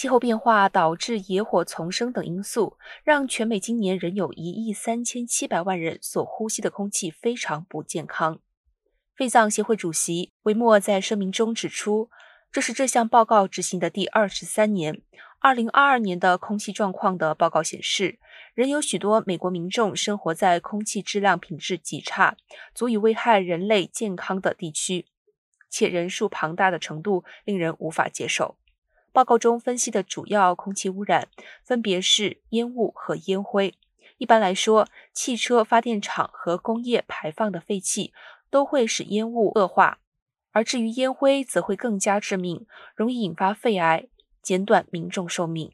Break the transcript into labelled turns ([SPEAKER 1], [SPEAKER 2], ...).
[SPEAKER 1] 气候变化导致野火丛生等因素，让全美今年仍有一亿三千七百万人所呼吸的空气非常不健康。肺脏协会主席维莫在声明中指出，这是这项报告执行的第二十三年。二零二二年的空气状况的报告显示，仍有许多美国民众生活在空气质量品质极差、足以危害人类健康的地区，且人数庞大的程度令人无法接受。报告中分析的主要空气污染分别是烟雾和烟灰。一般来说，汽车、发电厂和工业排放的废气都会使烟雾恶化，而至于烟灰，则会更加致命，容易引发肺癌，减短民众寿命。